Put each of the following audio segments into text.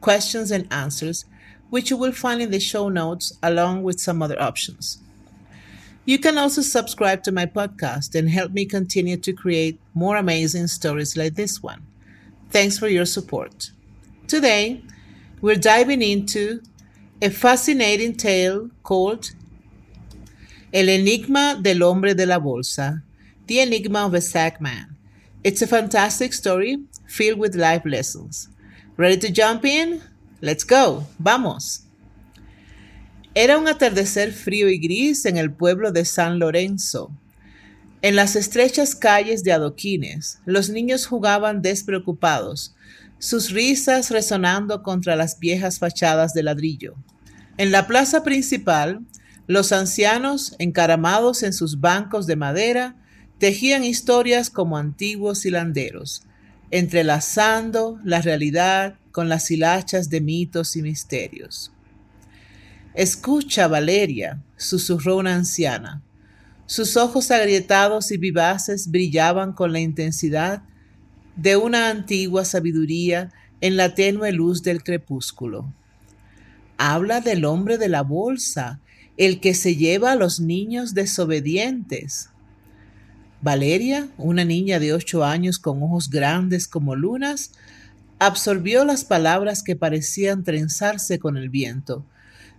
questions, and answers, which you will find in the show notes along with some other options. You can also subscribe to my podcast and help me continue to create more amazing stories like this one. Thanks for your support. Today, we're diving into a fascinating tale called El Enigma del Hombre de la Bolsa, The Enigma of a Sack Man. It's a fantastic story filled with life lessons. Ready to jump in? Let's go. Vamos. Era un atardecer frío y gris en el pueblo de San Lorenzo. En las estrechas calles de adoquines, los niños jugaban despreocupados, sus risas resonando contra las viejas fachadas de ladrillo. En la plaza principal, los ancianos, encaramados en sus bancos de madera, tejían historias como antiguos hilanderos, entrelazando la realidad con las hilachas de mitos y misterios. Escucha, Valeria, susurró una anciana. Sus ojos agrietados y vivaces brillaban con la intensidad de una antigua sabiduría en la tenue luz del crepúsculo. Habla del hombre de la bolsa, el que se lleva a los niños desobedientes. Valeria, una niña de ocho años con ojos grandes como lunas, absorbió las palabras que parecían trenzarse con el viento,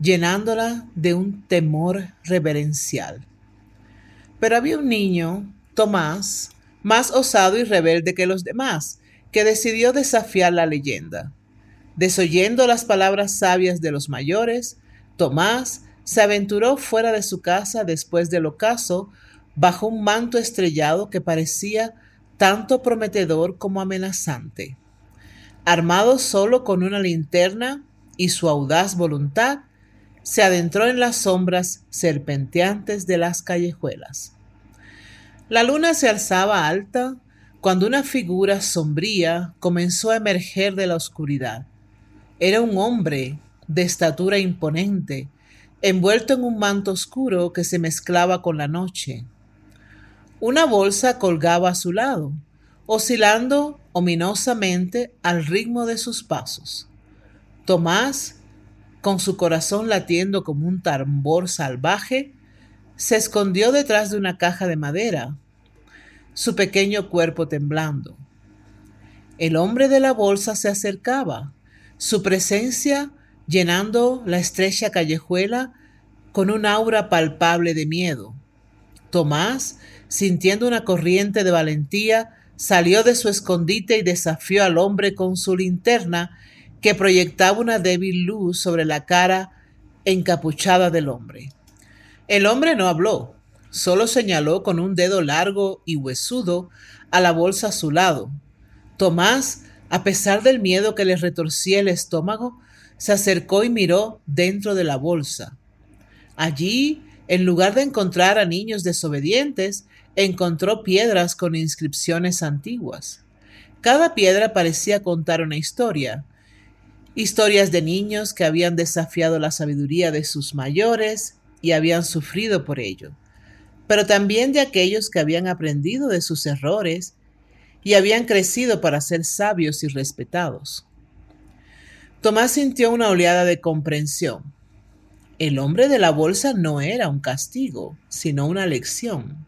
llenándola de un temor reverencial. Pero había un niño, Tomás, más osado y rebelde que los demás, que decidió desafiar la leyenda. Desoyendo las palabras sabias de los mayores, Tomás se aventuró fuera de su casa después del ocaso bajo un manto estrellado que parecía tanto prometedor como amenazante. Armado solo con una linterna y su audaz voluntad, se adentró en las sombras serpenteantes de las callejuelas. La luna se alzaba alta cuando una figura sombría comenzó a emerger de la oscuridad. Era un hombre de estatura imponente, envuelto en un manto oscuro que se mezclaba con la noche. Una bolsa colgaba a su lado, oscilando ominosamente al ritmo de sus pasos. Tomás, con su corazón latiendo como un tambor salvaje, se escondió detrás de una caja de madera, su pequeño cuerpo temblando. El hombre de la bolsa se acercaba, su presencia llenando la estrecha callejuela con un aura palpable de miedo. Tomás sintiendo una corriente de valentía, salió de su escondite y desafió al hombre con su linterna, que proyectaba una débil luz sobre la cara encapuchada del hombre. El hombre no habló, solo señaló con un dedo largo y huesudo a la bolsa a su lado. Tomás, a pesar del miedo que le retorcía el estómago, se acercó y miró dentro de la bolsa. Allí, en lugar de encontrar a niños desobedientes, encontró piedras con inscripciones antiguas. Cada piedra parecía contar una historia, historias de niños que habían desafiado la sabiduría de sus mayores y habían sufrido por ello, pero también de aquellos que habían aprendido de sus errores y habían crecido para ser sabios y respetados. Tomás sintió una oleada de comprensión. El hombre de la bolsa no era un castigo, sino una lección.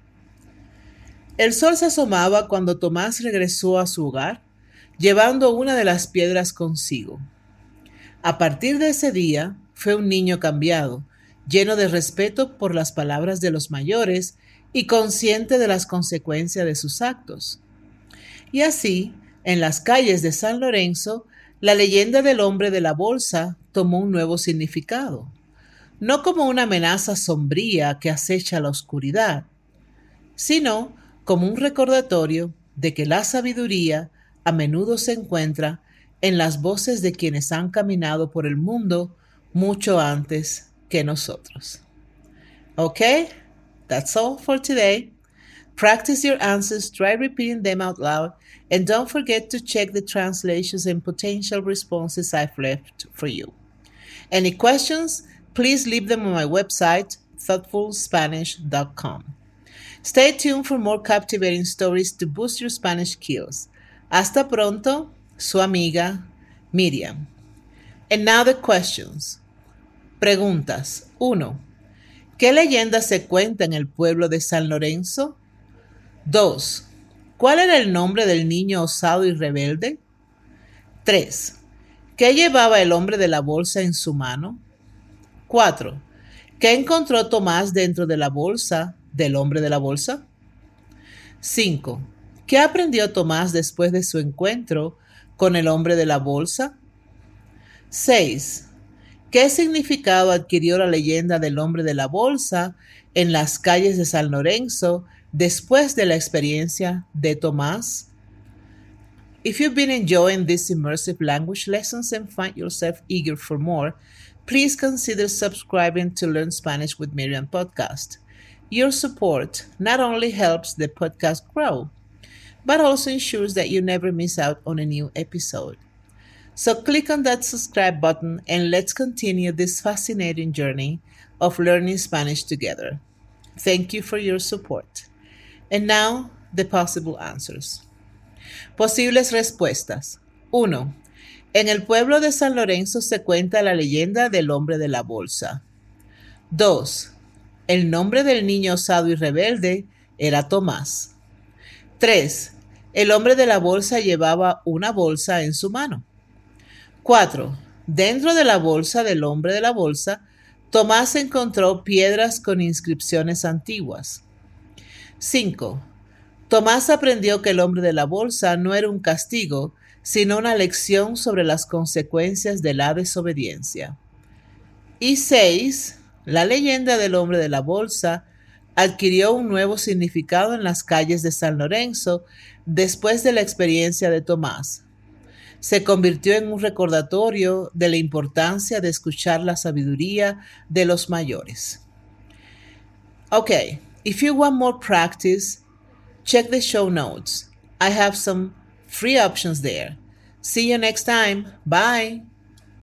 El sol se asomaba cuando Tomás regresó a su hogar, llevando una de las piedras consigo. A partir de ese día fue un niño cambiado, lleno de respeto por las palabras de los mayores y consciente de las consecuencias de sus actos. Y así, en las calles de San Lorenzo, la leyenda del hombre de la bolsa tomó un nuevo significado, no como una amenaza sombría que acecha la oscuridad, sino como un recordatorio de que la sabiduría a menudo se encuentra en las voces de quienes han caminado por el mundo mucho antes que nosotros. Okay, that's all for today. Practice your answers, try repeating them out loud, and don't forget to check the translations and potential responses I've left for you. Any questions? Please leave them on my website, thoughtfulspanish.com. Stay tuned for more captivating stories to boost your Spanish skills. Hasta pronto, su amiga Miriam. And now the questions. Preguntas. 1. ¿Qué leyenda se cuenta en el pueblo de San Lorenzo? 2. ¿Cuál era el nombre del niño osado y rebelde? 3. ¿Qué llevaba el hombre de la bolsa en su mano? 4. ¿Qué encontró Tomás dentro de la bolsa del hombre de la bolsa? 5. ¿Qué aprendió Tomás después de su encuentro con el hombre de la bolsa? 6. ¿Qué significado adquirió la leyenda del hombre de la bolsa en las calles de San Lorenzo después de la experiencia de Tomás? If you've been enjoying these immersive language lessons and find yourself eager for more, please consider subscribing to Learn Spanish with Miriam podcast. Your support not only helps the podcast grow, but also ensures that you never miss out on a new episode. So click on that subscribe button and let's continue this fascinating journey of learning Spanish together. Thank you for your support. And now, the possible answers. Posibles respuestas. 1. En el pueblo de San Lorenzo se cuenta la leyenda del hombre de la bolsa. 2. El nombre del niño osado y rebelde era Tomás. 3. El hombre de la bolsa llevaba una bolsa en su mano. 4. Dentro de la bolsa del hombre de la bolsa, Tomás encontró piedras con inscripciones antiguas. 5. Tomás aprendió que el hombre de la bolsa no era un castigo, sino una lección sobre las consecuencias de la desobediencia. Y 6. La leyenda del hombre de la bolsa adquirió un nuevo significado en las calles de San Lorenzo después de la experiencia de Tomás. Se convirtió en un recordatorio de la importancia de escuchar la sabiduría de los mayores. Okay, if you want more practice, check the show notes. I have some free options there. See you next time. Bye.